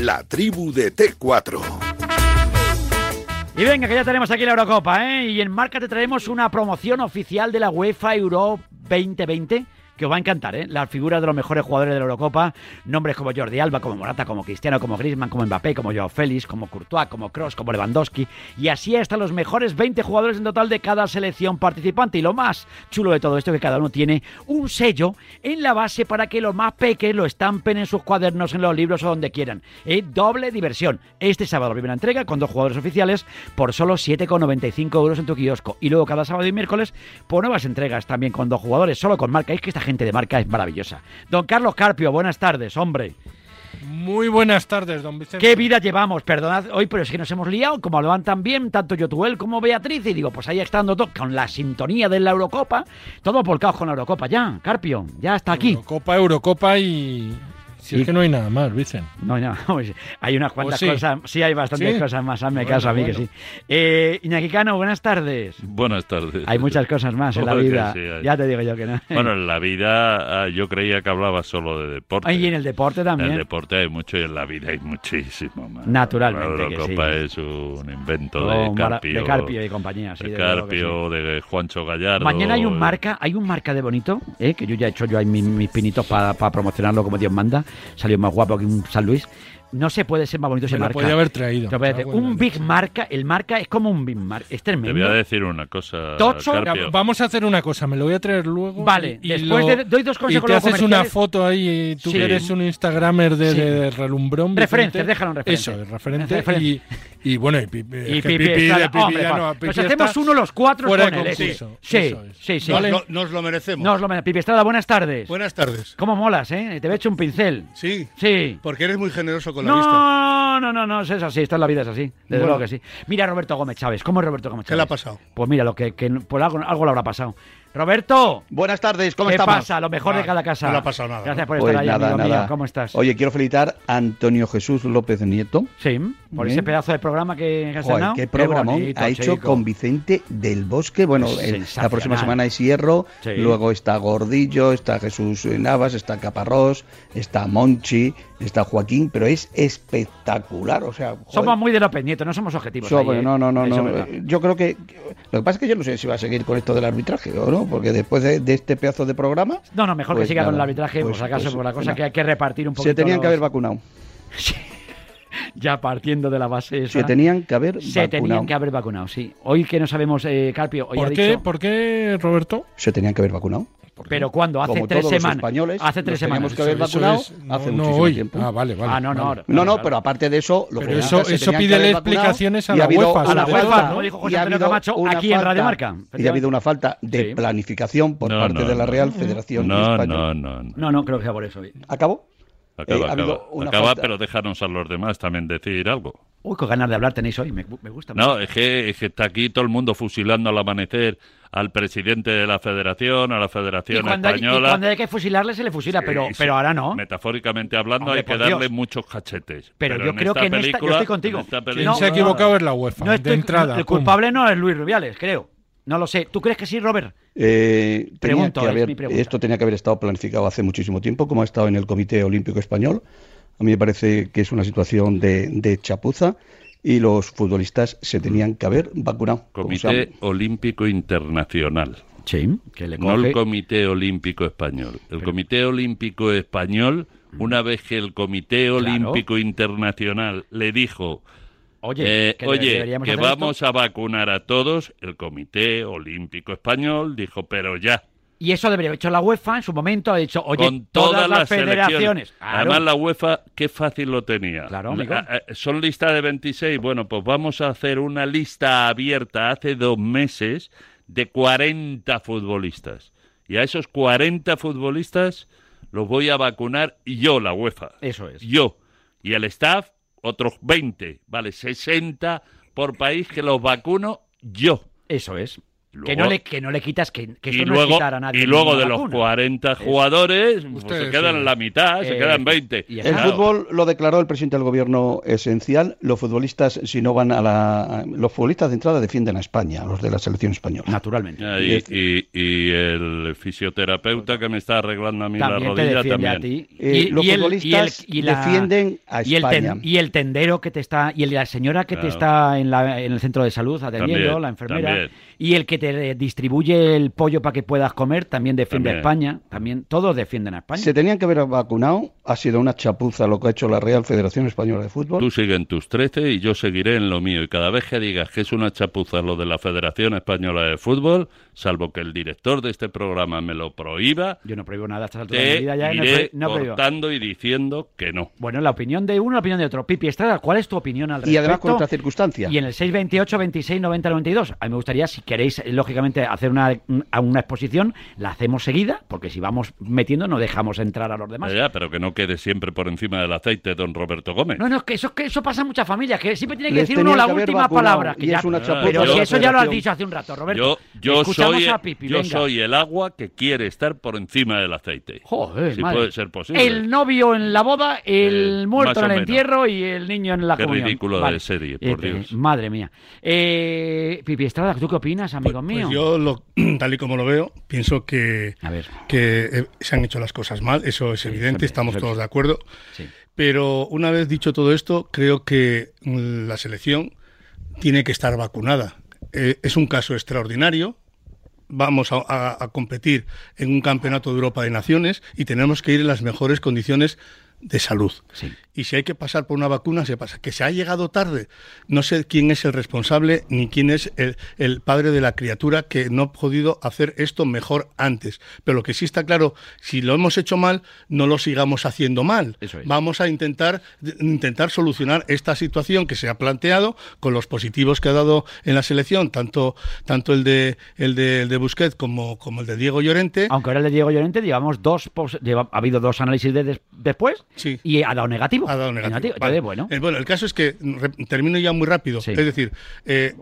la tribu de T4. Y venga, que ya tenemos aquí la Eurocopa, ¿eh? Y en marca te traemos una promoción oficial de la UEFA Euro 2020 que os va a encantar, ¿eh? Las figuras de los mejores jugadores de la Eurocopa, nombres como Jordi Alba, como Morata, como Cristiano, como Griezmann, como Mbappé, como Joao Félix, como Courtois, como Kroos, como Lewandowski, y así hasta los mejores 20 jugadores en total de cada selección participante. Y lo más chulo de todo esto es que cada uno tiene un sello en la base para que los más peques lo estampen en sus cuadernos, en los libros o donde quieran. ¿Eh? Doble diversión. Este sábado primera entrega con dos jugadores oficiales por solo 7,95 euros en tu kiosco. Y luego cada sábado y miércoles por nuevas entregas también con dos jugadores, solo con marca. Es que esta gente de marca es maravillosa. Don Carlos Carpio, buenas tardes, hombre. Muy buenas tardes, don Vicente. ¿Qué vida llevamos? Perdonad hoy, pero es que nos hemos liado, como hablaban tan bien, tanto Yotuel como Beatriz, y digo, pues ahí estando todo, con la sintonía de la Eurocopa, todo volcado con la Eurocopa, ya, Carpio, ya está aquí. Eurocopa, Eurocopa y... Si Y- es que no hay nada más, Vicente. No, no, pues, hay unas cuantas sí? cosas, sí hay bastantes ¿Sí? cosas más, hazme Bueno, caso a mí que bueno. sí. Eh, Iñaki Cano, buenas tardes. Buenas tardes. Hay muchas cosas más en la que vida, sí hay. ya te digo yo que no. Bueno, en la vida ah, yo creía que hablaba solo de deporte. y en el deporte En también. el deporte hay mucho y en la vida hay muchísimo más. Naturalmente La que Eurocopa sí. es un invento Oh, de mara- Carpio. de Carpio y compañía, sí, de que sí. Carpio, de Juancho Gallardo. Mañana hay un marca, hay un marca de bonito, ¿eh? que yo ya he hecho yo ahí mis, mis pinitos para promocionarlo como Dios manda. Salió más guapo que un San Luis. No se puede ser más bonito ese Me lo marca. podía haber traído. Te un Big. Marca, el marca es como un Big Marca, es Te tremendo. voy a decir una cosa. Tocho, Mira, Carpio. vamos a hacer una cosa, me lo voy a traer luego. Vale, y, después lo- de- doy dos Y consejos te luego haces una foto ahí, y tú Sí. que eres un Instagramer de, Sí. de relumbrón. Referencias, déjalo en referencia. Eso, es referente. Referencia. Y, y bueno, y Pipi. Y Pipi Pipi de Pipi hombre, ya pa- no, nos Pipi está hacemos uno los cuatro fuera con él. Sí, Eso es. sí, sí. Vale. No- nos lo merecemos. No, os lo me- Pipi Estrada, buenas tardes. Buenas tardes. ¿Cómo molas, eh? Te he hecho un pincel. Sí, Sí. porque eres muy generoso con la vista. No, no, no, no, es así, esta es la vida, es así. Desde Bueno. luego que sí. Mira a Roberto Gómez Chávez, ¿cómo es Roberto Gómez ¿Qué Chávez? le ha pasado? Pues mira, lo que, que pues algo, algo le habrá pasado. Roberto, Buenas tardes, ¿cómo ¿qué estamos? pasa? Lo mejor de cada casa. no le ha pasado nada, Gracias ¿no? por Pues estar ahí, nada, amigo nada. mío. ¿Cómo estás? Oye, quiero felicitar a Antonio Jesús López Nieto. Sí, por Bien. ese pedazo de programa que has Joder, qué bonito, ha hecho chico. con Vicente del Bosque. Bueno, el- la próxima semana es Hierro, Sí. luego está Gordillo, está Jesús Navas, está Caparrós, está Monchi, está Joaquín, pero es espectacular. O sea, joder. Somos muy de López Nieto, no somos objetivos. Ahí, ¿eh? no, no, no, Eso no. es verdad. eh, Yo creo que lo que pasa es que yo no sé si va a seguir con esto del arbitraje o no, porque después de, de este pedazo de programa No, no, mejor Pues que siga con el arbitraje, pues- por si acaso, pues por la cosa que hay que repartir un poquito. se tenían que los- haber vacunado. Ya partiendo de la base esa. Se tenían que haber Se vacunado. tenían que haber vacunado, sí. Hoy que no sabemos, eh, Carpio, hoy ha ¿Por qué, dicho... ¿Por qué, Roberto? Se tenían que haber vacunado. Pero ¿cuándo? Hace Como tres todos los semanas. españoles, Hace tres semanas. que haber Eso- eso vacunado es- hace no, muchísimo hoy. tiempo. Ah, vale, vale. Ah, no, no. vale. No, no, pero aparte de eso, lo Pero que eso- se eso pídele explicaciones a y la ha habido UEFA, a la UEFA, dijo José y ha Antonio habido Camacho, una aquí en Radio falta- Marca. Y ha habido una falta de Sí. planificación por No, parte no, de la no. Real Federación No, Española. no, no. no. No, no, creo que sea por eso. hoy. ¿Acabó? Acaba, Eh, acaba. Acaba, pero déjanos a los demás también decir algo. Uy, qué ganas de hablar tenéis hoy, me, me gusta. No, es que, es que está aquí todo el mundo fusilando al amanecer al presidente de la federación, a la y federación hay, y española. cuando hay que fusilarle, se le fusila, Sí, pero, sí. pero ahora no. Metafóricamente hablando, Hombre, hay que darle Dios. muchos cachetes. Pero yo creo que en esta- yo estoy contigo. en esta Quien película- se ha equivocado es la UEFA, No de estoy- entrada. el pum. culpable no es Luis Rubiales, creo. No lo sé. ¿Tú crees que sí, Robert? Eh, tenía Pregunto, que es haber- mi pregunta. esto tenía que haber estado planificado hace muchísimo tiempo, como ha estado en el Comité Olímpico Español. A mí me parece que es una situación de, de chapuza y los futbolistas se tenían que haber vacunado. Comité Olímpico Internacional. Sí, que le No el Comité Olímpico Español. El Comité Olímpico Español, una vez que el Comité Olímpico Internacional le dijo, Oye, eh, que oye, que vamos esto. a vacunar a todos, el Comité Olímpico Español dijo, pero ya. Y eso debería haber hecho la UEFA en su momento. Ha dicho, oye, con todas, las, federaciones. Claro. Además, la UEFA, qué fácil lo tenía. Claro, amigo. La- eh, son listas de 26. Bueno, pues vamos a hacer una lista abierta hace dos meses de 40 futbolistas. Y a esos 40 futbolistas los voy a vacunar yo, la UEFA. Eso es. Yo. Y el staff, otros 20. Vale, 60 por país que los vacuno yo. Eso es. Que, no le, que no le quitas, que, que y esto no es luego, quitar a nadie y luego de los vacuna. 40 jugadores, pues se quedan sí. en la mitad, se Eh, quedan 20. y El Claro. fútbol lo declaró el presidente del gobierno esencial. Los futbolistas, si no van a la. Los futbolistas de entrada defienden a España, los de la selección española. Naturalmente. Ya, Y, y- y el fisioterapeuta que me está arreglando a mí la También te rodilla también. a ti. Eh, los el- futbolistas defienden a y el ten- España. y el tendero que te está, y la señora que te Claro. está en, la- en el centro de salud atendiendo, También, la enfermera, también. Y el que te distribuye el pollo para que puedas comer, también defiende a También. España. También, todos defienden a España. Se tenían que haber vacunado. Ha sido una chapuza lo que ha hecho la Real Federación Española de Fútbol. Tú sigue en tus 13 y yo seguiré en lo mío. Y cada vez que digas que es una chapuza lo de la Federación Española de Fútbol, salvo que el director de este programa me lo prohíba, Yo no prohíbo nada a estas alturas de mi vida ya. no iré no prohíbo. cortando y diciendo que no. Bueno, la opinión de uno, la opinión de otro. Pipi Estrada, ¿cuál es tu opinión al Y además respecto? con otra circunstancia. Y en el 628, 26, 90, 92. A mí me gustaría, si queréis, eh, lógicamente, hacer una, a una exposición, la hacemos seguida, porque si vamos metiendo no dejamos entrar a los demás. Ya, pero que no quede siempre por encima del aceite don Roberto Gómez. No, no, es que eso, que eso pasa en muchas familias, que siempre tiene que Les decir uno la última vacunado, palabra. que y ya- es una chapuza pero si eso ya lo has dicho hace un rato, Roberto. yo soy, a Pipi, yo venga. soy el agua que quiere estar por encima del aceite. Joder, si madre. puede ser posible. El novio en la boda, el Eh, muerto en el menos. entierro y el niño en la Qué comunión. ridículo de serie, por Eh, Dios. Madre mía. Eh, Pipi Estrada, ¿tú qué opinas, amigo Pues mío? yo, lo- tal y como lo veo, pienso que, A ver. que eh, se han hecho las cosas mal, eso es evidente, estamos todos de acuerdo. Sí. Pero una vez dicho todo esto, creo que mm, la selección tiene que estar vacunada. Eh, es un caso extraordinario. Vamos a, a- a competir en un campeonato de Europa de Naciones y tenemos que ir en las mejores condiciones de salud. Sí. Y si hay que pasar por una vacuna, se pasa. Que se ha llegado tarde. No sé quién es el responsable ni quién es el, el padre de la criatura que no ha podido hacer esto mejor antes. Pero lo que sí está claro, si lo hemos hecho mal, no lo sigamos haciendo mal. Es. Vamos a intentar, intentar solucionar esta situación que se ha planteado con los positivos que ha dado en la selección, tanto, tanto el de el de, el de Busquets como, como el de Diego Llorente. Aunque ahora el de Diego Llorente llevamos dos, ha habido dos análisis de des- después Sí. y ha dado negativo. Ha dado negativo. Vale. bueno, Eh, bueno, el caso es que termino ya muy rápido. Sí. Es decir, eh,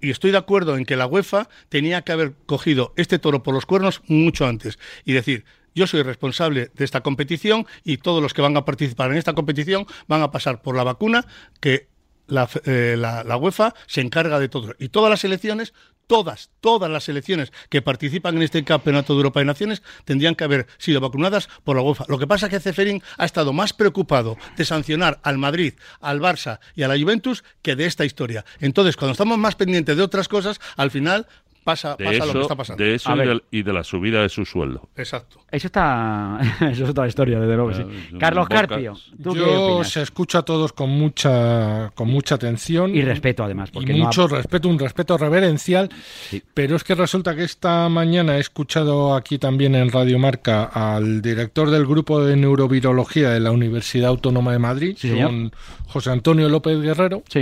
y estoy de acuerdo en que la UEFA tenía que haber cogido este toro por los cuernos mucho antes y decir. Yo soy responsable de esta competición y todos los que van a participar en esta competición van a pasar por la vacuna que la, eh, la- la UEFA se encarga de todo. Y todas las selecciones, todas, todas las selecciones que participan en este Campeonato de Europa de Naciones tendrían que haber sido vacunadas por la UEFA. Lo que pasa es que Ceferín ha estado más preocupado de sancionar al Madrid, al Barça y a la Juventus que de esta historia. Entonces, cuando estamos más pendientes de otras cosas, al final pasa, De pasa lo que eso, está pasando. de eso y, de la subida de su sueldo. Exacto. eso está. eso es otra historia, desde luego. que sí. Carlos. Carpio, ¿tú qué Yo opinas? se escucho a todos con mucha, con mucha atención. Y respeto, además, porque y no ha- mucho respeto, un respeto reverencial. Sí. Pero es que resulta que esta mañana he escuchado aquí también en Radio Marca al director del grupo de neurovirología de la Universidad Autónoma de Madrid, Sí, señor. José Antonio López Guerrero. Sí.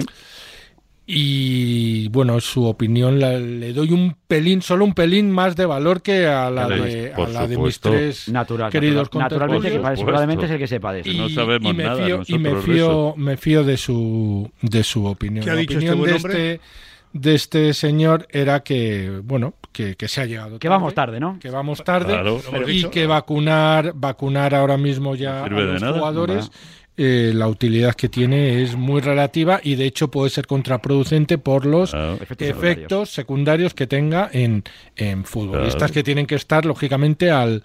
Y bueno, su opinión la- le doy un pelín, solo un pelín más de valor que a la de, a la de mis tres Natural, queridos natural- naturalmente, que seguramente es el que sepa de eso. Y- no sabemos me nada fío, y me fío, me fío de su de su opinión. ¿Qué ha La dicho este opinión buen de este de este señor era que bueno que, que se ha llegado Que vamos tarde, ¿no? que vamos tarde Claro. Y dicho. que vacunar vacunar ahora mismo ya No a los nada. Eh, la utilidad que tiene es muy relativa y de hecho puede ser contraproducente por los Ah, Efectos efectos secundarios que tenga en, en futbolistas Claro. que tienen que estar lógicamente al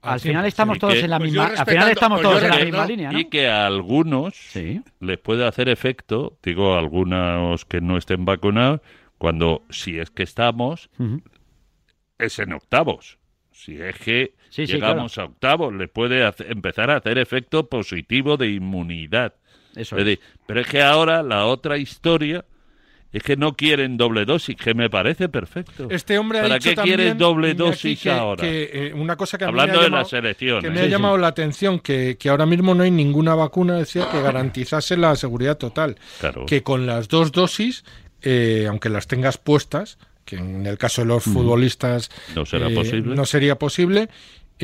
Al al final 100%. estamos todos que- en la Pues misma. Al final estamos pues todos en la misma línea, ¿no? Y que a algunos Sí. les puede hacer efecto, digo a algunos que no estén vacunados, cuando si es que estamos, es en octavos. Si es que Sí, sí, llegamos a octavos, le puede hace- empezar a hacer efecto positivo de inmunidad. Eso Es decir, pero es que ahora la otra historia es que no quieren doble dosis, que me parece perfecto. Este hombre ha ¿Para dicho qué también, quieres doble dosis que- ahora? que, eh, una cosa que a mí Hablando me ha de llamado, la selección. que ¿eh? me Sí, ha sí. llamado la atención que, que ahora mismo no hay ninguna vacuna decía que garantizase la seguridad total Claro. que con las dos dosis eh, aunque las tengas puestas que en el caso de los futbolistas No será eh, posible. no sería posible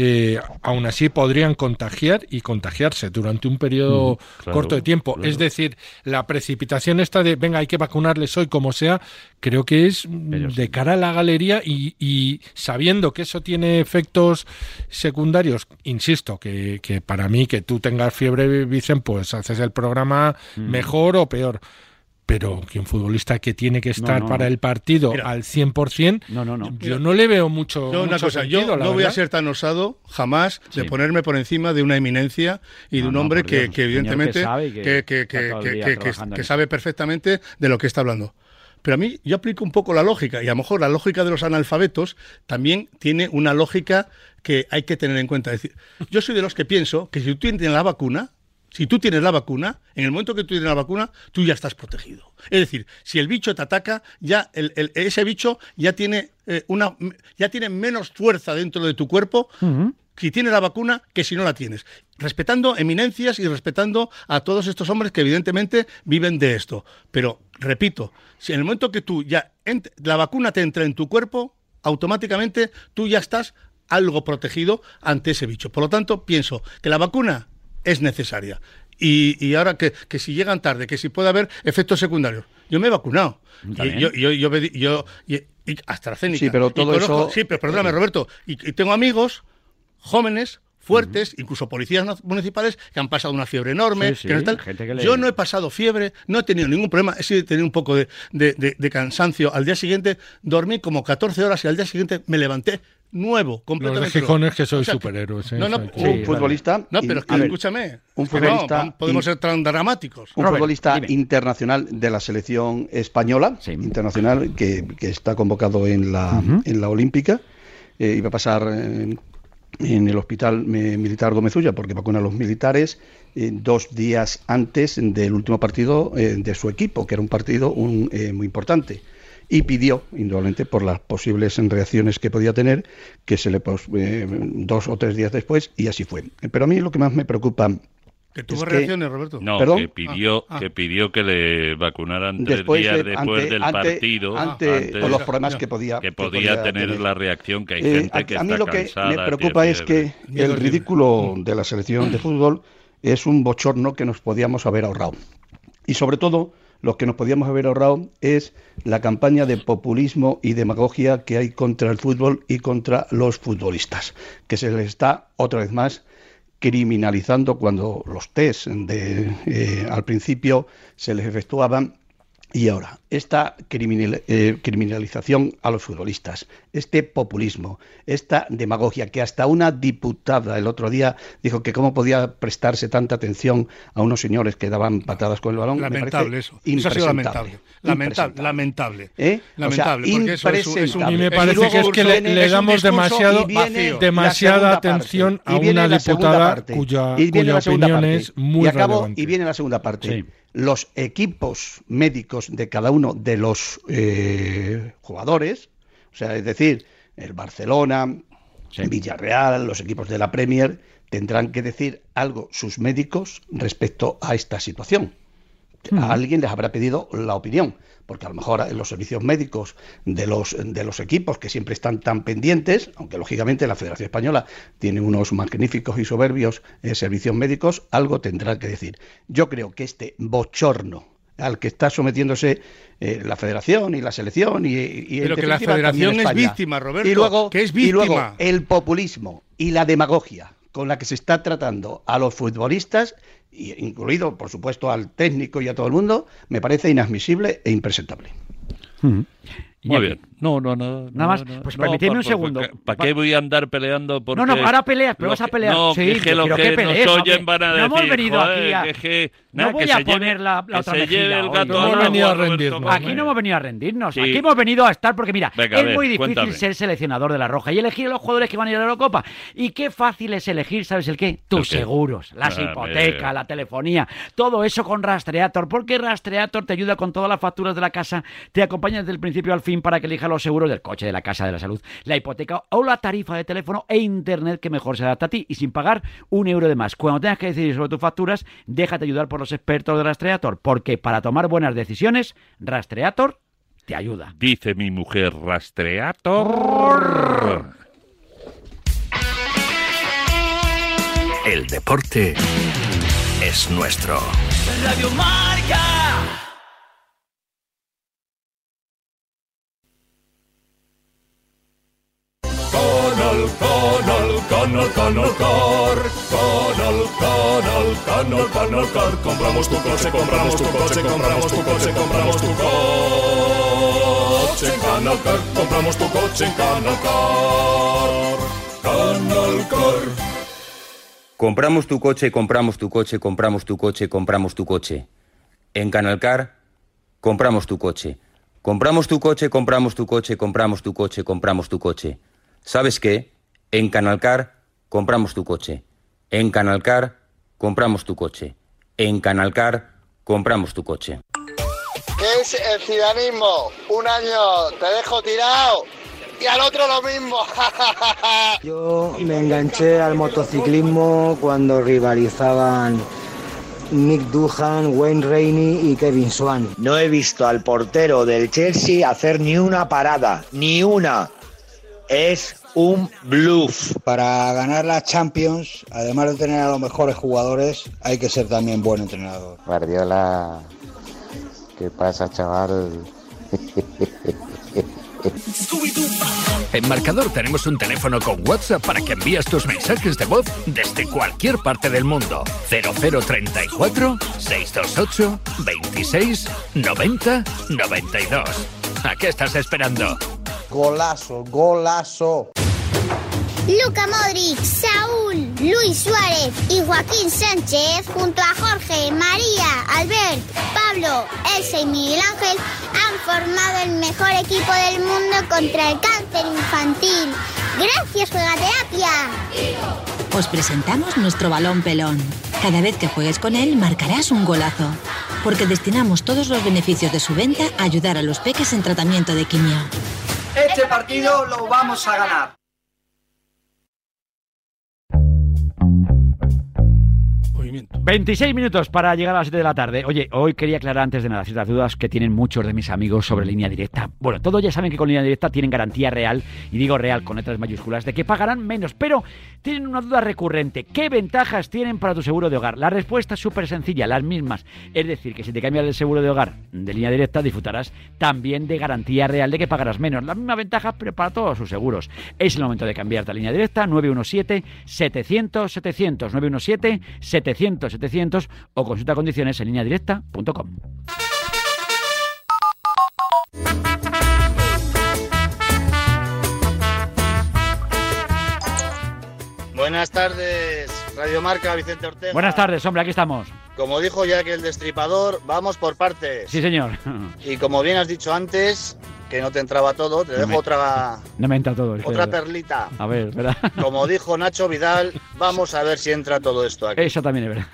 eh, aún así podrían contagiar y contagiarse durante un periodo Mm, claro, corto de tiempo. claro. Es decir, la precipitación esta de, venga, hay que vacunarles hoy como sea, creo que es mm, de sí. cara a la galería y, y sabiendo que eso tiene efectos secundarios, insisto, que, que para mí que tú tengas fiebre, Vicen, pues haces el programa Mm. mejor o peor. Pero que un futbolista que tiene que estar no, para el partido Mira. al 100%, No, no, no. yo no le veo mucho. Yo una mucho cosa, sentido, yo la no voy a ser tan osado jamás de ponerme por encima de una eminencia y de un hombre que, Dios, que evidentemente que sabe perfectamente de lo que está hablando. Pero a mí yo aplico un poco la lógica y a lo mejor la lógica de los analfabetos también tiene una lógica que hay que tener en cuenta. Es decir, yo soy de los que pienso que si tú tienes la vacuna, si tú tienes la vacuna, en el momento que tú tienes la vacuna, tú ya estás protegido. Es decir, si el bicho te ataca, ya el- el- ese bicho ya tiene eh, una ya tiene menos fuerza dentro de tu cuerpo si tienes la vacuna que si no la tienes. Respetando eminencias y respetando a todos estos hombres que evidentemente viven de esto. Pero, repito, si en el momento que tú ya la vacuna te entra en tu cuerpo, automáticamente tú ya estás algo protegido ante ese bicho. Por lo tanto, pienso que la vacuna es necesaria. Y, y ahora que, que si llegan tarde, que si puede haber efectos secundarios. Yo me he vacunado. Y yo, yo, yo, me- yo- y, y AstraZeneca. Sí, pero todo conozco- eso- Sí, pero perdóname, Roberto. Y, y tengo amigos jóvenes, fuertes, incluso policías municipales que han pasado una fiebre enorme. Sí, sí, que no tal. gente que le- Yo no he pasado fiebre, no he tenido ningún problema. He sido- he tenido un poco de, de- de- de cansancio. Al día siguiente dormí como 14 horas y al día siguiente me levanté nuevo, Los completamente. de Gijones nuevo. que sois O sea, superhéroes. ¿eh? No, no, Sí, un vale. futbolista. no, pero es que in- escúchame. un es que no, futbolista podemos in- ser tan dramáticos. Un Robert, futbolista dime. internacional de la selección española, Sí. internacional, que, que está convocado en la, en la Olímpica. Eh, iba a pasar eh, en el hospital militar Gómezulla porque vacuna a los militares eh, dos días antes del último partido eh, de su equipo, que era un partido un, eh, muy importante. Y pidió, indudablemente, por las posibles reacciones que podía tener, que se le pos- eh, dos o tres días después, y así fue. Pero a mí lo que más me preocupa Que tuvo es que- reacciones, Roberto. No, ¿Perdón? que pidió, Ah, ah. que pidió que le vacunaran tres después días de- después ante- del ante- partido, ante antes con los problemas ya. que podía que podía tener la reacción que hay Eh, gente a, que a mí está lo que cansada. me preocupa es que Miedo el libre. ridículo de la selección de fútbol es un bochorno que nos podíamos haber ahorrado. Y sobre todo, lo que nos podíamos haber ahorrado es la campaña de populismo y demagogia que hay contra el fútbol y contra los futbolistas, que se les está otra vez más criminalizando cuando los test de, eh, al principio se les efectuaban y ahora, esta criminal- eh, criminalización a los futbolistas, este populismo, esta demagogia que hasta una diputada el otro día dijo que cómo podía prestarse tanta atención a unos señores que daban patadas con el balón. me Lamentable eso. Eso ha sido lamentable. Lamentable. Lamentable. ¿Eh? Lamentable, O sea, porque eso es un- es un- impresentable. Y me parece que es discurso- que le, damos demasiado, demasiada parte. atención a una diputada parte. cuya, cuya opinión parte. es muy y acabo, relevante. y viene la segunda parte. Sí. Los equipos médicos de cada uno de los eh, jugadores, o sea, es decir, el Barcelona, Sí. Villarreal, los equipos de la Premier, tendrán que decir algo sus médicos respecto a esta situación. A alguien les habrá pedido la opinión, porque a lo mejor en los servicios médicos de los, de los equipos que siempre están tan pendientes, aunque lógicamente la Federación Española tiene unos magníficos y soberbios eh, servicios médicos, algo tendrá que decir. Yo creo que este bochorno al que está sometiéndose eh, la Federación y la selección y, y Pero que la Federación es víctima, Roberto, y luego, que es y luego víctima. el populismo y la demagogia con la que se está tratando a los futbolistas, incluido, por supuesto, al técnico y a todo el mundo, me parece inadmisible e impresentable. Y Muy aquí- bien. No, no, no. Nada más, pues permitidme un segundo. ¿Para qué voy a andar peleando? Porque No, no, ahora peleas, pero vas a pelear. No, Sí, que que los que, que pelees, nos oyen van a No decir, hemos venido joder, aquí a- que, No voy a lleve- poner la- la otra se mejilla lleve el hoy, gato no hemos venido a rendirnos. Aquí no hemos venido a rendirnos, Sí. aquí hemos venido a estar porque mira, Venga, es ver, muy difícil cuéntame. ser seleccionador de la Roja y elegir a los jugadores que van a ir a la Eurocopa. Y qué fácil es elegir, ¿sabes el qué? Tus ¿El qué? seguros, las Ah, hipotecas, la telefonía, todo eso con Rastreator, porque Rastreator te ayuda con todas las facturas de la casa, te acompaña desde el principio al fin para que elijas los seguros del coche, de la casa, de la salud, la hipoteca o la tarifa de teléfono e internet que mejor se adapta a ti y sin pagar un euro de más. Cuando tengas que decidir sobre tus facturas, déjate ayudar por los expertos de Rastreator, porque para tomar buenas decisiones, Rastreator te ayuda. Dice mi mujer rastreator. El deporte es nuestro. Radio Marca. Canal, canal car. Canal, canal, canal, canal car. Compramos tu coche, compramos tu coche, compramos tu coche, compramos tu coche en Canal. Compramos tu coche en Canal Car. Canal. Compramos tu coche, compramos tu coche, compramos tu coche, compramos tu coche. En Canalcar, compramos tu coche. Compramos tu coche, compramos tu coche, compramos tu coche, compramos tu coche. ¿Sabes qué? En Canalcar, compramos tu coche. En Canalcar, compramos tu coche. En Canalcar, compramos tu coche. ¿Qué es el ciudadanismo? Un año te dejo tirado y al otro lo mismo. Yo me enganché al motociclismo cuando rivalizaban Nick Duhan, Wayne Rainey y Kevin Swan. No he visto al portero del Chelsea hacer ni una parada, ni una. Es un bluff. Para ganar las Champions, además de tener a los mejores jugadores, hay que ser también buen entrenador. Guardiola, ¿qué pasa, chaval? En Marcador tenemos un teléfono con WhatsApp para que envíes tus mensajes de voz desde cualquier parte del mundo. 0034 628 26 90 92. ¿A qué estás esperando? Golazo, golazo. Luca Modric, Saúl, Luis Suárez y Joaquín Sánchez, junto a Jorge, María, Albert, Pablo, Elsa y Miguel Ángel, han formado el mejor equipo del mundo contra el cáncer infantil. Gracias, Juegaterapia. Os presentamos nuestro balón pelón. Cada vez que juegues con él, marcarás un golazo. Porque destinamos todos los beneficios de su venta a ayudar a los peques en tratamiento de quimio. Este partido lo vamos a ganar. 26 minutos para llegar a las 7 de la tarde. Oye, hoy quería aclarar antes de nada ciertas dudas que tienen muchos de mis amigos sobre línea directa. Bueno, todos ya saben que con línea directa tienen garantía real, y digo real con letras mayúsculas, de que pagarán menos, pero tienen una duda recurrente. ¿Qué ventajas tienen para tu seguro de hogar? La respuesta es súper sencilla, las mismas. Es decir, que si te cambias el seguro de hogar de línea directa, disfrutarás también de garantía real de que pagarás menos. La misma ventaja, pero para todos sus seguros. Es el momento de cambiarte a línea directa 917-700-700. 917-700-700 o consulta condiciones en línea directa.com. Buenas tardes, Radio Marca, Vicente Ortega. Buenas tardes, hombre, aquí estamos. Como dijo ya que el destripador, vamos por partes. Sí, señor. Y como bien has dicho antes, que no te entraba todo, te No dejo me- otra, No me entra todo. otra perlita. A ver, ¿verdad? Como dijo Nacho Vidal, vamos a ver si entra todo esto aquí. Eso también es verdad.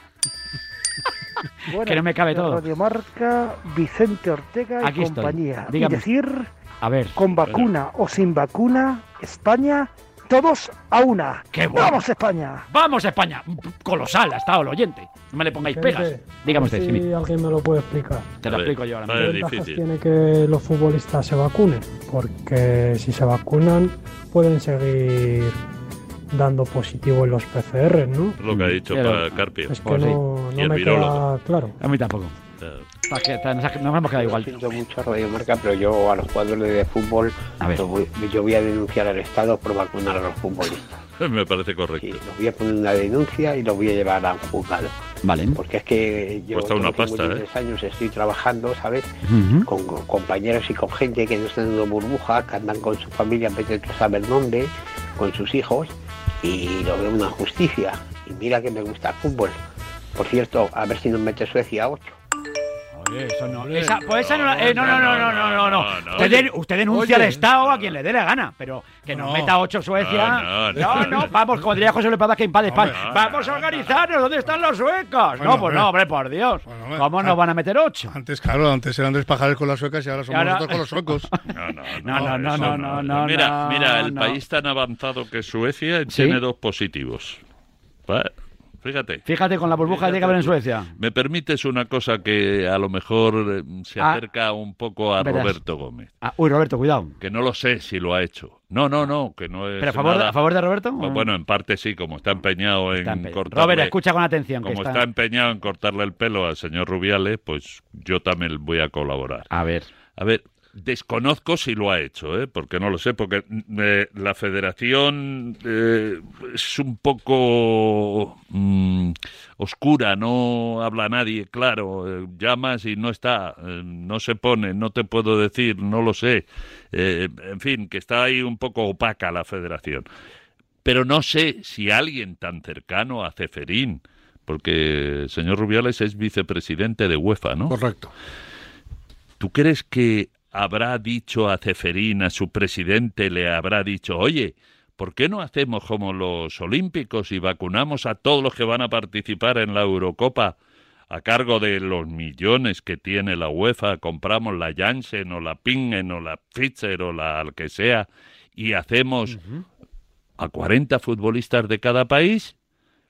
que no me cabe todo. Radio Marca, Vicente Ortega y Aquí estoy. compañía. Dígame. Y decir, A ver. con vacuna o sin vacuna, España, todos a una. ¡Qué bueno! ¡Vamos, España! ¡Vamos, España! Colosal ha estado el oyente. No me le pongáis pegas. Dígame usted, si alguien me lo puede explicar. Te lo explico yo ahora ¿Qué mismo. ventajas tiene que los futbolistas se vacunen? Porque si se vacunan pueden seguir dando positivo en los PCR, ¿no? Lo que ha dicho Pero- para Carpio. Es que Pues sí. no, Y no el me virólogo. queda claro. A mí tampoco. Pa' que- nos, nos hemos quedado igual. Siento mucho, Radio Marca, pero yo a los jugadores de fútbol, los voy- yo voy a denunciar al Estado por vacunar a los futbolistas. Me parece correcto. Los voy a poner una denuncia y los voy a llevar a un juzgado. Vale. Porque es que yo Cuesta una tengo pasta, ¿eh? 53 años estoy trabajando, ¿sabes? Ujú. Con, con compañeros y con gente que no están en una burbuja, que andan con su familia, vete tú a saber dónde, con sus hijos, y lo veo una justicia. Y mira que me gusta el fútbol. Por cierto, a ver si nos mete Suecia a 8. Oye, eso no. Esa, pues esa no, la- eh, no, no, no, no, no, no, no. no. Usted, usted denuncia Oye. al Estado a quien le dé la gana, pero que nos No. meta ocho Suecia. No, No, no, no, vamos, como diría José Luis Paz, que en paz de España. Vamos a organizarnos, ¿dónde están los suecos? Bueno, no, pues hombre. no, hombre, por Dios. ¿Cómo nos van a meter ocho? Antes, claro, antes eran tres pajares con las suecas y ahora somos nosotros con los suecos. No, no, No, no, no, no, no, no, Mira, mira, el no. país tan avanzado que es Suecia ¿Sí? tiene dos positivos. Fíjate. Fíjate con la burbuja de que haber en Suecia. Me permites una cosa que a lo mejor eh, se Ah. acerca un poco a Verás. Roberto Gómez. Ah, uy, Roberto, cuidado. Que no lo sé si lo ha hecho. No, no, no, que no es ¿Pero a favor, de, nada- a favor de Roberto? Pues bueno, en parte sí, como está empeñado en Está empe- cortarle... Robert, escucha con atención. Que Como está... está empeñado en cortarle el pelo al señor Rubiales, pues yo también voy a colaborar. A ver. A ver, desconozco si lo ha hecho, ¿eh? porque no lo sé, porque eh, la federación eh, es un poco mm, oscura, no habla nadie, claro, llamas y no está, no se pone, no te puedo decir, no lo sé, en fin, que está ahí un poco opaca la federación. Pero no sé si alguien tan cercano a Ceferín, porque el señor Rubiales es vicepresidente de UEFA, ¿no? Correcto. ¿Tú crees que habrá dicho a Ceferín, a su presidente, le habrá dicho, oye, ¿por qué no hacemos como los olímpicos y vacunamos a todos los que van a participar en la Eurocopa a cargo de los millones que tiene la UEFA? Compramos la Janssen o la Pingen o la Pfizer o la al que sea y hacemos a 40 futbolistas de cada país,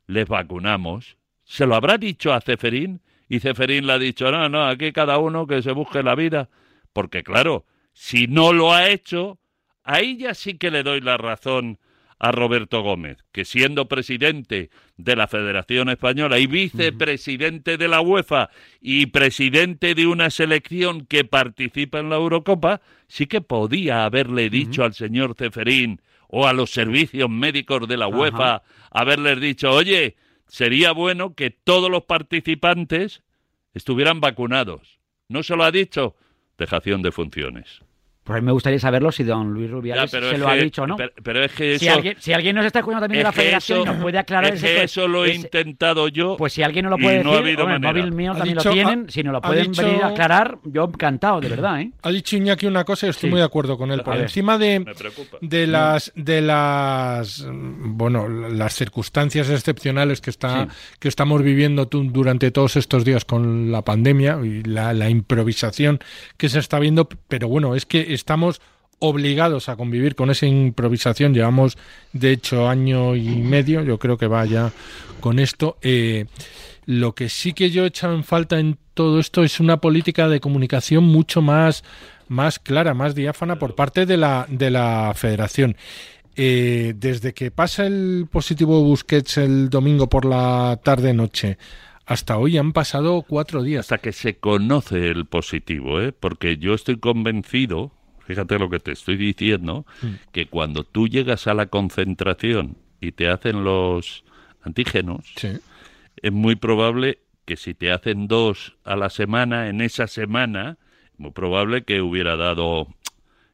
les vacunamos. ¿Se lo habrá dicho a Ceferín? Y Ceferín le ha dicho, no, no, aquí cada uno que se busque la vida. Porque claro, si no lo ha hecho, ahí ya sí que le doy la razón a Roberto Gómez, que siendo presidente de la Federación Española y vicepresidente de la UEFA y presidente de una selección que participa en la Eurocopa, sí que podía haberle dicho al señor Ceferín o a los servicios médicos de la Ajá. UEFA, haberles dicho, oye, sería bueno que todos los participantes estuvieran vacunados. ¿No se lo ha dicho? Dejación de funciones. Pues a mí me gustaría saberlo si don Luis Rubiales Ya, se lo ha que- dicho o no. Pero, pero es que si, eso... alguien, si alguien nos está escuchando también de la federación y eso- nos puede aclarar es ese- que eso lo he ese- intentado yo. Pues si alguien no lo y puede no decir, ha habido hombre, el manera. móvil mío Ha también dicho- lo tienen, ha- si nos lo ha pueden dicho- venir a aclarar, yo encantado, de verdad, ¿eh? Ha dicho Iñaki una cosa y estoy Sí. muy de acuerdo con él. Por A ver. encima de, de las de las mm, bueno las circunstancias excepcionales que está que estamos viviendo durante todos estos días con la pandemia y la, la improvisación que se está viendo, pero bueno, es que estamos obligados a convivir con esa improvisación. Llevamos, de hecho, año y medio, yo creo que va ya con esto. Eh, lo que sí que yo he echado en falta en todo esto es una política de comunicación mucho más, más clara, más diáfana por parte de la, de la federación. Eh, desde que pasa el positivo Busquets el domingo por la tarde-noche hasta hoy han pasado cuatro días. Hasta que se conoce el positivo, ¿eh? Porque yo estoy convencido, fíjate lo que te estoy diciendo, Mm. que cuando tú llegas a la concentración y te hacen los antígenos, es muy probable que si te hacen dos a la semana, en esa semana, muy probable que hubiera dado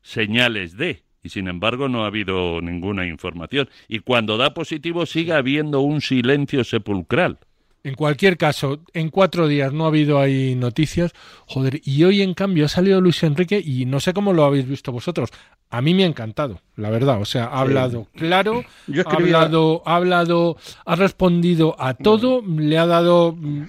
señales de, y sin embargo no ha habido ninguna información. Y cuando da positivo sigue habiendo un silencio sepulcral. En cualquier caso, en cuatro días no ha habido ahí noticias. Joder, y hoy en cambio ha salido Luis Enrique y no sé cómo lo habéis visto vosotros. A mí me ha encantado, la verdad. O sea, ha hablado claro, Yo ha hablado, ha hablado, ha respondido a todo, le ha dado mm,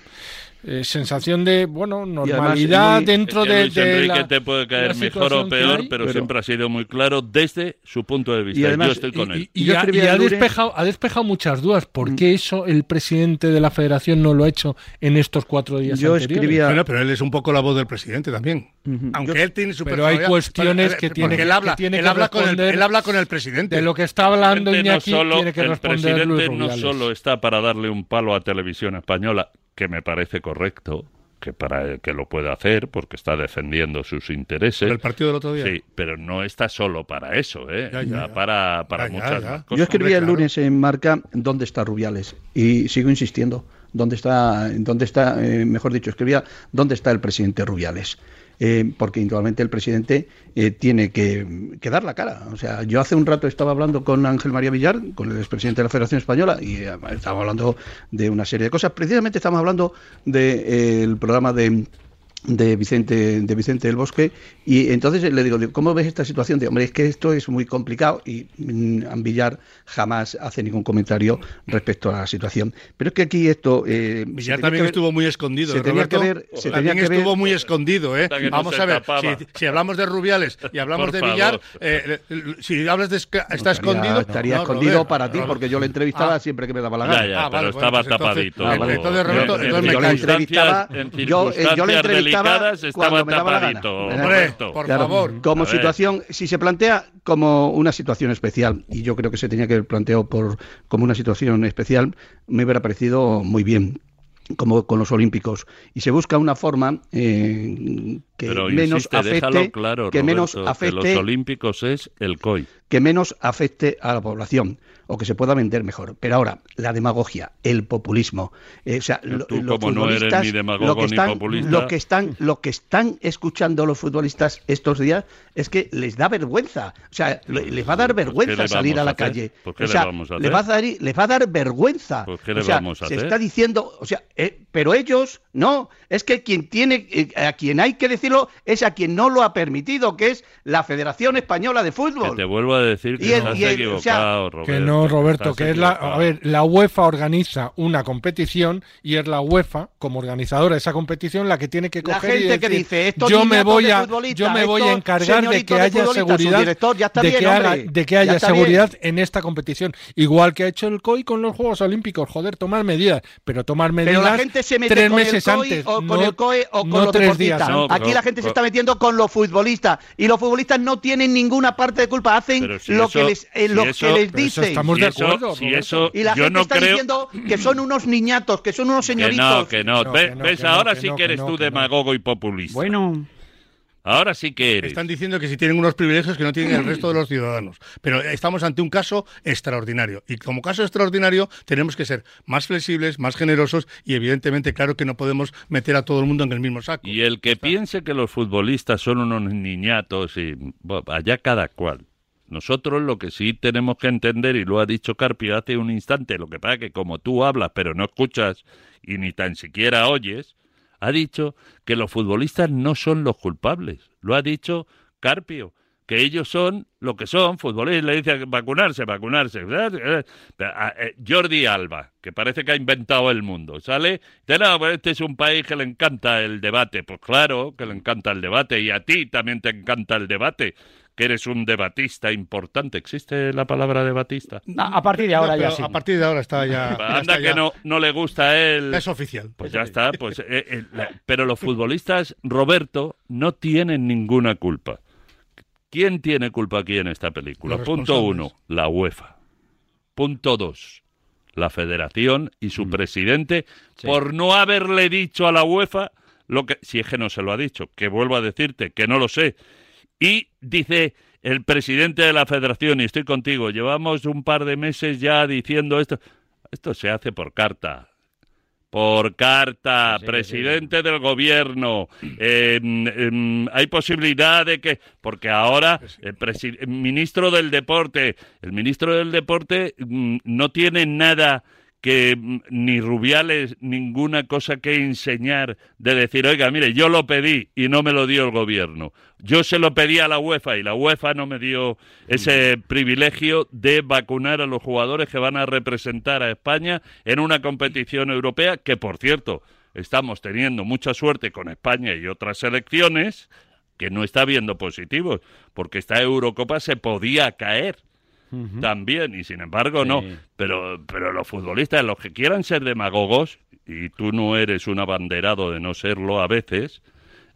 eh, sensación de, bueno, normalidad muy- dentro de, Luis de Enrique la, te puede de caer mejor o peor, hay. pero, pero- siempre ha sido muy claro desde su punto de vista. además- Yo estoy con él. Y, Yo ha, escribía y ha despejado, ha despejado muchas dudas. ¿Por qué eso el presidente de la federación no lo ha hecho en estos cuatro días Yo anteriores? escribía- Bueno, pero él es un poco la voz del presidente también. Ujú. Aunque Yo- él tiene su Pero hay cuestiones Pero, que tiene él que- habla, que tiene él que habla con el, él habla con el presidente. De lo que está hablando presidente Iñaki no solo, tiene que el responder Luis presidente no solo está para darle un palo a televisión española, que me parece correcto, que para que lo pueda hacer porque está defendiendo sus intereses. ¿Por el partido del otro día? Sí, pero no está solo para eso, ¿eh? Ya, ya, Está ya. para, para muchas ya. más Yo cosas. escribí el lunes en Marca dónde está Rubiales y sigo insistiendo. ¿Dónde está, dónde está eh, mejor dicho, escribía dónde está el presidente Rubiales? Eh, porque indudablemente el presidente eh, tiene que, dar la cara. O sea, yo hace un rato estaba hablando con Ángel María Villar, con el expresidente de la Federación Española, y eh, estábamos hablando de una serie de cosas. Precisamente estamos hablando del programa de de Vicente de Vicente del Bosque y entonces le digo, ¿cómo ves esta situación? Digo, hombre, es que esto es muy complicado y mm, Villar jamás hace ningún comentario respecto a la situación. Pero es que aquí esto... Eh, se Villar tenía también que ver- estuvo muy escondido. se ¿eh, tenía que ver- se también tenía que ver- estuvo muy escondido, ¿eh? No Vamos a ver, si, si hablamos de Rubiales y hablamos Por de. Villar, eh, eh, si hablas de está estaría, escondido... estaría No, escondido Robert, para ti porque yo le entrevistaba Ah. siempre que me daba la gana. ya, Ah, pero vale, estaba pues entonces- tapadito. ah, vale, entonces, Roberto, En- entonces me Yo, En eh, yo le entrevistaba estaba me daba la gana. tapadito. Hombre, por Claro, favor. Como A ver. situación, si se plantea como una situación especial, y yo creo que se tenía que haber planteado por, como una situación especial, me hubiera parecido muy bien como con los olímpicos y se busca una forma eh, que Pero menos insiste, afecte claro, que menos que afecte los olímpicos es el COI. que menos afecte a la población o que se pueda vender mejor. Pero ahora, la demagogia, el populismo, eh, o sea, lo- tú, los como no eres futbolistas, ni demagogo lo que ni están, populista. lo que están, lo que están escuchando los futbolistas estos días es que les da vergüenza, o sea, le- les va a dar vergüenza Pues, salir a la calle. Pues, ¿qué o le sea, vamos a les va a dar, les va a dar vergüenza. Pues, ¿qué o sea, vamos a se hacer? está diciendo, o sea, eh, pero ellos no, es que quien tiene, eh, a quien hay que decirlo es a quien no lo ha permitido, que es la Federación Española de Que Fútbol. te vuelvo a decir que Y el- estás y el- o equivocado, sea, Roberto. Que no, Roberto, que es la, a ver, la UEFA organiza una competición y es la UEFA como organizadora de esa competición la que tiene que La coger y gente que dice, estos yo me voy a yo me voy a encargar de que haya seguridad director, ya está de bien, que haga- hombre, de que ya haya está seguridad bien. en esta competición, igual que ha hecho el COI con los Juegos Olímpicos, joder, tomar medidas, pero tomar medidas Pero la gente se mete tres con meses el COI antes, o con no- el COE o con no los tres días deportistas. antes. Aquí la gente se está metiendo con los futbolistas y los futbolistas no tienen ninguna parte de culpa, hacen si lo eso- que les, eh, si lo eso- que les dicen. Estamos Si de eso- acuerdo, si Roberto. eso, Y la yo gente no está creo diciendo que son unos niñatos, que son unos que señoritos. no, que no. No, Ve- que no, ¿Ves? que Ahora que sí no, que que eres no, tú que no. demagogo y populista. Bueno, Ahora sí que eres. Están diciendo que si tienen unos privilegios que no tienen el resto de los ciudadanos. Pero estamos ante un caso extraordinario. Y como caso extraordinario tenemos que ser más flexibles, más generosos y evidentemente claro que no podemos meter a todo el mundo en el mismo saco. Y el que piense que los futbolistas son unos niñatos, y bueno, allá cada cual. Nosotros lo que sí tenemos que entender, y lo ha dicho Carpio hace un instante, lo que pasa que como tú hablas pero no escuchas y ni tan siquiera oyes, ha dicho que los futbolistas no son los culpables. Lo ha dicho Carpio, que ellos son lo que son, futbolistas, le dice vacunarse, vacunarse. Pero, a- eh, Jordi Alba, que parece que ha inventado el mundo, sale, dice, no, pues este es un país que le encanta el debate. Pues claro que le encanta el debate y a ti también te encanta el debate, que eres un debatista importante. ¿Existe la palabra debatista? a, a partir de ahora No, ya sí. A partir de ahora está ya. ya Anda está que ya- no, no le gusta a él. Es oficial. Pues ya está, pues eh, eh, la- pero los futbolistas, Roberto, no tienen ninguna culpa. ¿Quién tiene culpa aquí en esta película? Punto uno, la UEFA. Punto dos, la Federación y Mm. su presidente por no haberle dicho a la UEFA lo que, si es que no se lo ha dicho, que vuelvo a decirte que no lo sé. Y dice el presidente de la Federación, y estoy contigo, llevamos un par de meses ya diciendo esto. Esto se hace por carta. Por carta, presidente del gobierno. Eh, mm, mm, hay posibilidad de que. Porque ahora el ministro del deporte. El ministro del deporte mm, no tiene nada que mm, ni Rubiales ninguna cosa que enseñar de decir, oiga, mire, yo lo pedí y no me lo dio el gobierno. Yo se lo pedí a la UEFA y la UEFA no me dio ese privilegio de vacunar a los jugadores que van a representar a España en una competición europea que, por cierto, estamos teniendo mucha suerte con España y otras selecciones que no está viendo positivos, porque esta Eurocopa se podía caer también, y sin embargo no. Pero, pero los futbolistas, los que quieran ser demagogos, y tú no eres un abanderado de no serlo a veces,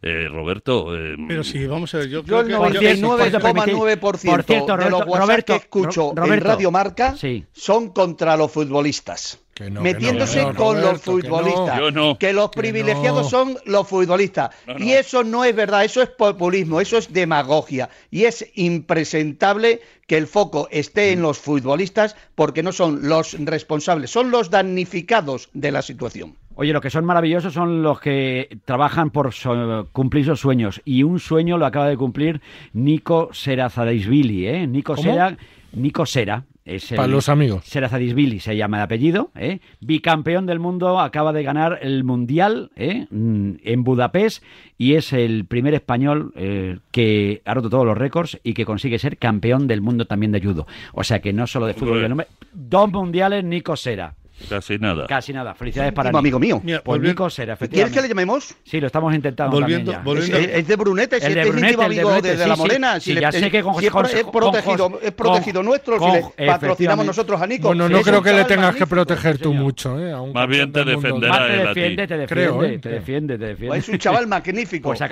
eh, Roberto... eh, Pero sí, vamos a ver. Yo, Yo el creo que- 99,9% Por cierto, de los Roberto- que escucho Roberto. en Radio Marca Sí. son contra los futbolistas. No, metiéndose que no, con los Roberto, que no. futbolistas. Que los Que privilegiados no. son los futbolistas. No, no. Y eso no es verdad, eso es populismo, eso es demagogia. Y es impresentable que el foco esté en los futbolistas porque no son los responsables, son los damnificados de la situación. Oye, lo que son maravillosos son los que trabajan por so- cumplir sus sueños. Y un sueño lo acaba de cumplir Nico Serazadaisvili, ¿eh? Nico ¿Cómo? Sera, Nico Sera, es el Para los amigos. Serazadisvili se llama de apellido, ¿eh? bicampeón del mundo, acaba de ganar el Mundial ¿eh? Mm, en Budapest y es el primer español eh, que ha roto todos los récords y que consigue ser campeón del mundo también de judo. O sea que no solo de fútbol, de nombre, dos mundiales Nico Sera. Casi nada. Casi nada. Felicidades para Íntimo amigo mío. Mira, Pues Nico ¿Quieres efectivamente. que le llamemos? Sí, lo estamos intentando Volviendo- también ya. volviendo- Es, es de Brunete, si El de este es Brunete, de amigo Brunete, de, de sí, la sí. Morena. Sí, si le- ya sé que con- si es, con- es protegido, con- es protegido con- nuestro, con- si le patrocinamos nosotros a Nico. Bueno, no Es creo que le tengas que proteger tú mucho, ¿eh? Más bien te defenderá él a ti. defiende, te defiende, ¿eh? te defiende, te defiende. Es un chaval magnífico. Pues Pues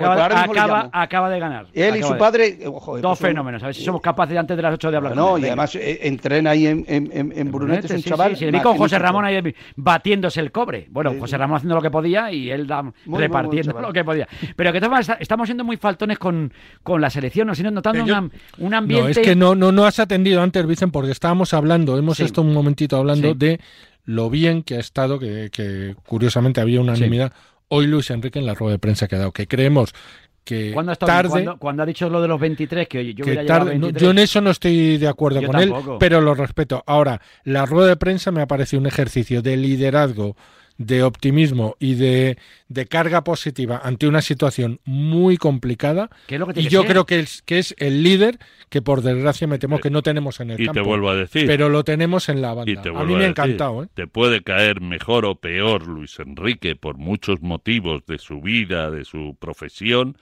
acaba, de ganar. Él y su padre. eh, Dos pues fenómenos. A ver si somos capaces antes de las 8 de hablar No, con él. y además eh, entrena ahí en, Brunete, es un sí, chaval. Sí, sí, le vi con José magnífico. Ramón ahí batiéndose el cobre. Bueno, José Ramón haciendo lo que podía y él da- muy repartiendo lo que podía. Pero que maneras, estamos siendo muy faltones con, con la selección, nos notando Eh, yo- una- un ambiente. No, es que no, no, no has atendido antes, Vicen, porque estábamos hablando, hemos Sí. estado un momentito hablando Sí. de lo bien que ha estado, que, que curiosamente había unanimidad hoy Luis Enrique en la rueda de prensa que ha dado, que creemos que ¿Cuándo ha, estado- tarde... cuando, cuando ha dicho lo de los 23, que yo que tarde- no, 23. yo en eso no estoy de acuerdo Yo con él, pero lo respeto. Ahora, la rueda de prensa me ha parecido un ejercicio de liderazgo, de optimismo y de, de carga positiva ante una situación muy complicada. Que es lo que y que yo ser. creo que es, que es el líder que por desgracia me temo que no tenemos en el Y campo. te vuelvo a decir. Pero lo tenemos en la banda. Y te a mí me ha encantado. ¿eh? Te puede caer mejor o peor Luis Enrique por muchos motivos de su vida, de su profesión,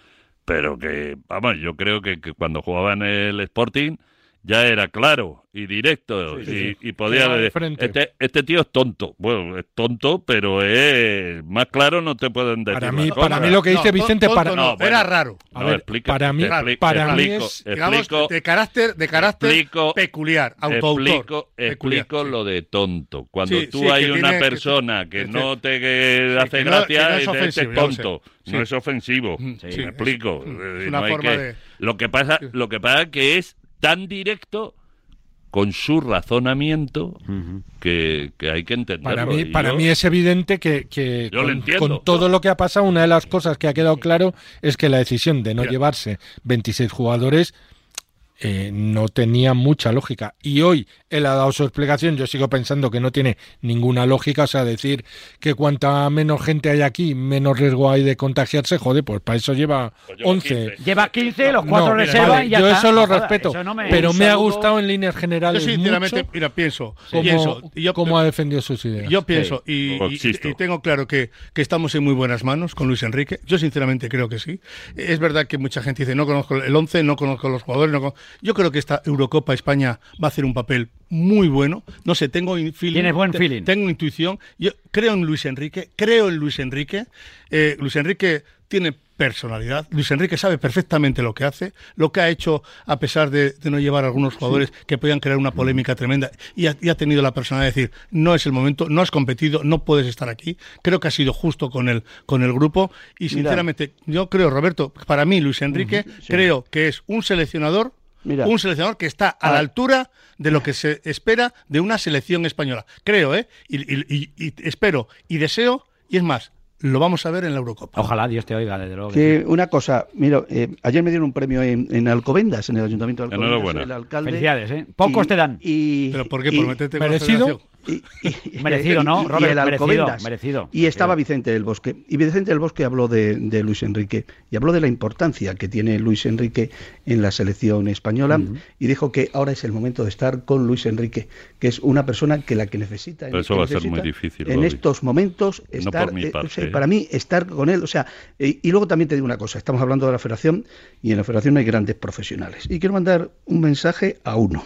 pero que, vamos, yo creo que, que cuando jugaba en el Sporting ya era claro y directo Sí, sí, y, sí. y podía de este, este tío es tonto. Bueno, es tonto, pero es más claro no te pueden decir Para mí, para mí lo que dice No, Vicente, tonto para, no, bueno, era raro. A no, ver, explica, para mí- te expli- para te mí explico, es- Digamos, explico, de carácter, de carácter explico- peculiar, autoautor. Explico, explico lo de tonto. Cuando Sí, tú sí, hay una tiene- persona que, que- no te que sí, hace gracia es y te lo sé. tonto, Sí. no es ofensivo. Me es- explico. es una no hay forma que- de- Lo que pasa, lo que pasa es que es tan directo con su razonamiento que, que hay que entenderlo. Para mí, para yo- mí es evidente que, con, entiendo. con todo lo que ha pasado, una de las cosas que ha quedado claro es que la decisión de no Mira. llevarse 26 jugadores eh, no tenía mucha lógica. Y hoy él ha dado su explicación, yo sigo pensando que no tiene ninguna lógica, o sea, decir que cuanta menos gente hay aquí, menos riesgo hay de contagiarse, joder, pues para eso lleva Pues lleva 11. 15. Lleva 15, los cuatro No, reservas vale, y ya yo está. eso lo respeto, eso no me- pero me ha gustado en líneas Yo generales sinceramente, mucho mira, pienso, y yo, cómo ha defendido sus ideas. Yo pienso, y, y- tengo claro que, que estamos en muy buenas manos con Luis Enrique. Yo sinceramente creo que sí. Es verdad que mucha gente dice, no conozco el 11, no conozco los jugadores. No con-". Yo creo que esta Eurocopa España va a hacer un papel muy bueno. No sé, tengo in- feeling. Tienes buen te- feeling. Tengo intuición. Yo creo en Luis Enrique, creo en Luis Enrique. Eh, Luis Enrique tiene personalidad. Luis Enrique sabe perfectamente lo que hace, lo que ha hecho a pesar de, de no llevar a algunos jugadores que podían crear una polémica tremenda y ha, y ha tenido la personalidad de decir no es el momento, no has competido, no puedes estar aquí. Creo que ha sido justo con el con el grupo y Mira. sinceramente yo creo Roberto, para mí Luis Enrique sí. creo que es un seleccionador Mira. un seleccionador que está a la altura de lo que se espera de una selección española. Creo, ¿eh? Y, y- y- y espero y deseo, y es más, lo vamos a ver en la Eurocopa. Ojalá Dios te oiga, desde luego. que Que sí. una cosa, mira, eh, ayer me dieron un premio en, en Alcobendas, en el Ayuntamiento de Alcobendas. Enhorabuena. El alcalde. Felicidades, ¿eh? Pocos Y- te dan. Y, ¿Pero por qué? y- ¿Por meterte con la federación? Y- y- Merecido, ¿no, y- y Robert? el Merecido, Alcobendas. merecido. Y estaba. Vicente del Bosque. Y Vicente del Bosque habló de, de Luis Enrique y habló de la importancia que tiene Luis Enrique en la selección española y dijo que ahora es el momento de estar con Luis Enrique, que es una persona que la que necesita. Pero eso que va a ser muy difícil, En Bobby. estos momentos No estar, por mi eh, parte, o sea, ¿eh? para mí estar con él, o sea, eh, y luego también te digo una cosa, estamos hablando de la federación y en la federación hay grandes profesionales. Y quiero mandar un mensaje a uno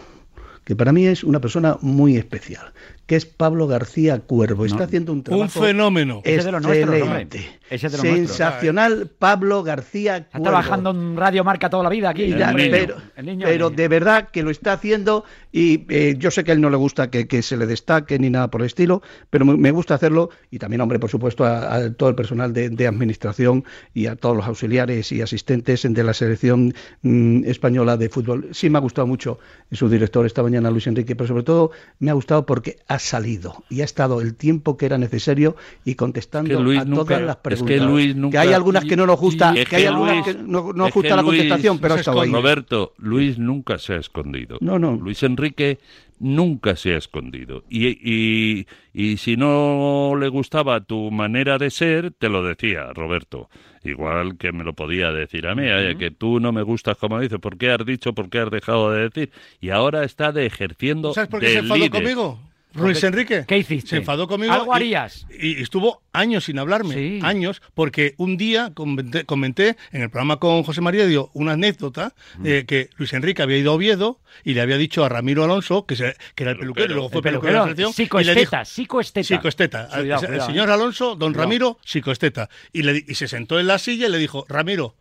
que para mí es una persona muy especial, que es Pablo García Cuervo. Está haciendo un trabajo Un fenómeno. Ese de excelente. Ese de los nuestros. Sensacional Pablo García Está Cuervo. trabajando en Radio Marca toda la vida aquí. Ya, el niño. pero El niño, pero el niño. de verdad que lo está haciendo y eh, yo sé que a él no le gusta que, que se le destaque ni nada por el estilo, pero me, gusta hacerlo y también, hombre, por supuesto, a, a todo el personal de, de administración y a todos los auxiliares y asistentes de la selección mm, española de fútbol. Sí me ha gustado mucho su director esta mañana, Luis Enrique, pero sobre todo me ha gustado porque ha salido y ha estado el tiempo que era necesario y contestando Es que Luis a nunca- todas las es preguntas. que Luis nunca- hay algunas que no nos gusta, Es que hay que algunas Luis- que no, no es gusta que la Luis- contestación, pero ha estado ahí. Roberto, Luis nunca se ha escondido. No, no. Luis Enrique nunca se ha escondido. Y, y, y si no le gustaba tu manera de ser, te lo decía, Roberto. Igual que me lo podía decir a mí, "Oye, que tú no me gustas como dices, ¿por qué has dicho, por qué has dejado de decir? Y ahora está de ejerciendo ¿Sabes por qué de se enfadó conmigo? Luis Enrique. ¿Qué hiciste? Se enfadó conmigo. Algo harías. Y, estuvo años sin hablarme. Años, porque un día comenté, comenté en el programa con José María dio una anécdota Mm. de que Luis Enrique había ido a Oviedo y le había dicho a Ramiro Alonso, que, se- que era el peluquero, y luego fue El peluquero de la selección. y le dijo- psicoesteta, psicoesteta. Psicoesteta. Cuidado, el, cuidado, señor eh. Alonso, don Cuidado. Ramiro, psicoesteta. Y, le, y se sentó en la silla y le dijo, Ramiro,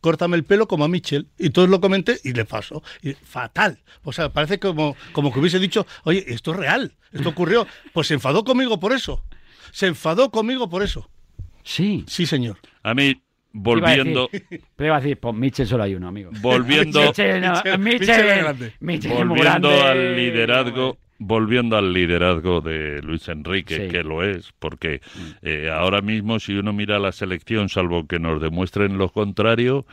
córtame el pelo como a Michel. Y entonces lo comenté y le pasó. Y fatal. O sea, parece como, como que hubiese dicho, oye, esto es real, esto ocurrió. Pues se enfadó conmigo por eso. Se enfadó conmigo por eso. Sí. Sí, señor. A mí, volviendo... Pero iba a decir, pues Mitchell solo hay uno, amigo. Volviendo- Mitchell, no, Mitchell- Mitchell, Mitchell es grande. Mitchell es muy volviendo grande. al liderazgo volviendo al liderazgo de Luis Enrique Sí. que lo es porque eh, ahora mismo si uno mira la selección salvo que nos demuestren lo contrario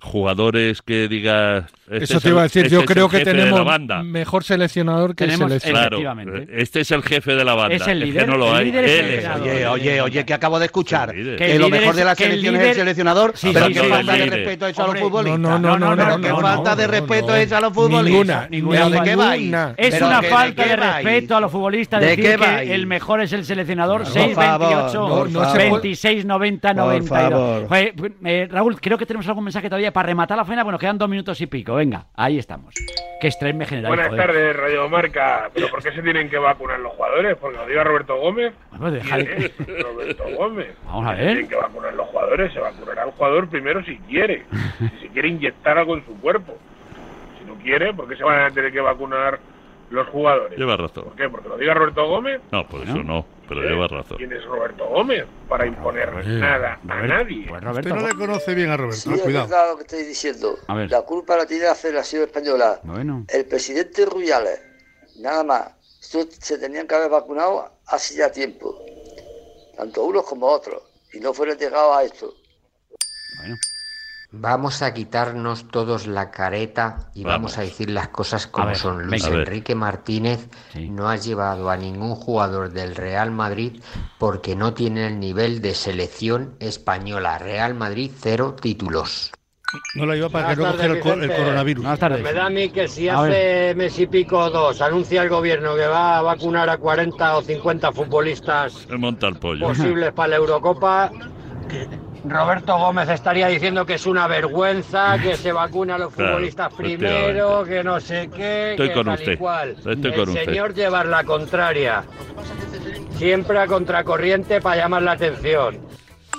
jugadores que diga este Eso es te iba a decir, este yo es creo que tenemos banda. mejor seleccionador que el Tenemos- seleccionador. Claro, este es el jefe de la banda. Es el que líder, no lo el hay. líder es el Él es el. Oye, oye, oye, que acabo de escuchar. Que, Que lo mejor es- de la que el selección es el seleccionador. Sí, pero sí, qué sí, falta de respeto es a los futbolistas. no, no, no, pero no, qué no, falta no, de no, respeto no. es a los futbolistas. Ninguna, ninguna, ¿Pero de qué vais? ninguna. Es ¿Pero una que- falta qué de respeto a los futbolistas ¿De decir qué que vais? el mejor es el seleccionador. Por 6, favor, 28, por No, no se puede- 26, 90, Por 92. favor. Joder, eh, Raúl, creo que tenemos algún mensaje todavía para rematar la faena. Bueno, quedan dos minutos y pico. Venga, ahí estamos. Que estrés me genera. Buenas tardes, Radio Marca. ¿Pero por qué se tienen que vacunar los jugadores? Porque lo diga Roberto Gómez. Bueno, ¿Quién es Roberto Gómez? Vamos a Se ver. tienen que vacunar los jugadores. Se vacunará el jugador primero si quiere. Si se quiere inyectar algo en su cuerpo. Si no quiere, ¿por qué se van a tener que vacunar los jugadores? Lleva razón. ¿Por qué? ¿Porque lo diga Roberto Gómez? No, por eso no, pero ¿Eh? lleva razón. ¿Quién es Roberto Gómez? Para imponer nada a nadie. Pues Usted Roberto. no le conoce bien a Roberto, Sí, es cuidado. verdad lo que estoy diciendo. A ver. La culpa la tiene la Federación Española. Bueno. El presidente Rubiales, nada más. Estos se tenían que haber vacunado hace ya tiempo. Tanto unos como otros. Y no fueron llegados a esto. Bueno. Vamos a quitarnos todos la careta y vamos, Vamos. a decir las cosas como ver, son. Luis. Enrique Martínez Sí. no ha llevado a ningún jugador del Real Madrid porque no tiene el nivel de selección española. Real Madrid cero títulos. No la iba para que no cogiera el, coronavirus. Buenas tardes. Me da a mí que si A hace mes y pico o dos anuncia el gobierno que va a vacunar a 40 o 50 futbolistas Se monta el pollo. posibles para la Eurocopa, Roberto Gómez estaría diciendo que es una vergüenza, que se vacuna a los Claro, futbolistas primero, que no sé qué, Estoy que con tal usted. y cual. Estoy el con usted. señor llevar la contraria, siempre a contracorriente para llamar la atención.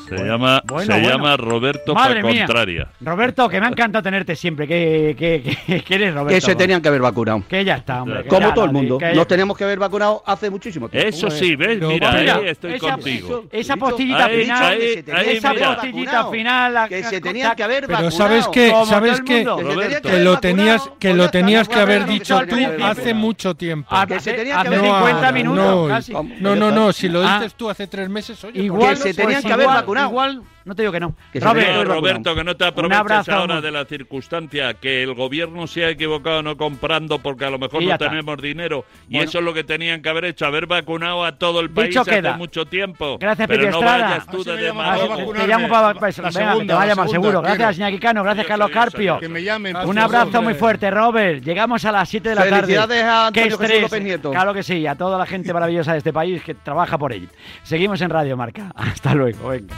Se llama, Bueno, se bueno. llama Roberto Madre Pa mía. Contraria. Roberto, que me ha encantado tenerte siempre. Que, que, que, que eres Roberto. Que se tenían que haber vacunado. Que ya está, hombre. Como ya todo el mundo. que- Nos teníamos que haber vacunado hace muchísimo tiempo. Eso sí, ¿ves? Pero Mira, vaya, ahí estoy esa, contigo. Esa postillita Ahí, final. ahí, ahí, esa mira. postillita final. la- Que se tenían que haber Pero vacunado. sabes que, sabes que. Que lo vacunado, tenías, que pues lo ya tenías no que haber dicho tú hace mucho tiempo. Ah, que se hace- tenía que hace haber 50 ahora, minutos no. No, no, no, si lo Ah. dices tú hace tres meses, oye, Igual Que se pues tenían que haber igual- vacunado. Igual, no te digo que no. Que Robert, No, Roberto, que no te aproveches ahora de la circunstancia, que el gobierno se ha equivocado no comprando porque a lo mejor no está. tenemos dinero. Y Bueno. eso es lo que tenían que haber hecho, haber vacunado a todo el país Dicho hace queda. mucho tiempo. Gracias, Pero Pepe no Estrada. vayas tú de demagogo. te llamo para. La- pues, la venga, segunda, te va a llamar seguro. Gracias. Iñaki Cano. Gracias, Carlos Carpio. Que me llamen. Un abrazo muy fuerte, Robert. Llegamos a las 7 de la tarde. Felicidades a Antonio Qué estrés. Nieto. Claro que sí, a toda la gente maravillosa de este país que trabaja por él. Seguimos en Radio Marca. Hasta luego. Venga.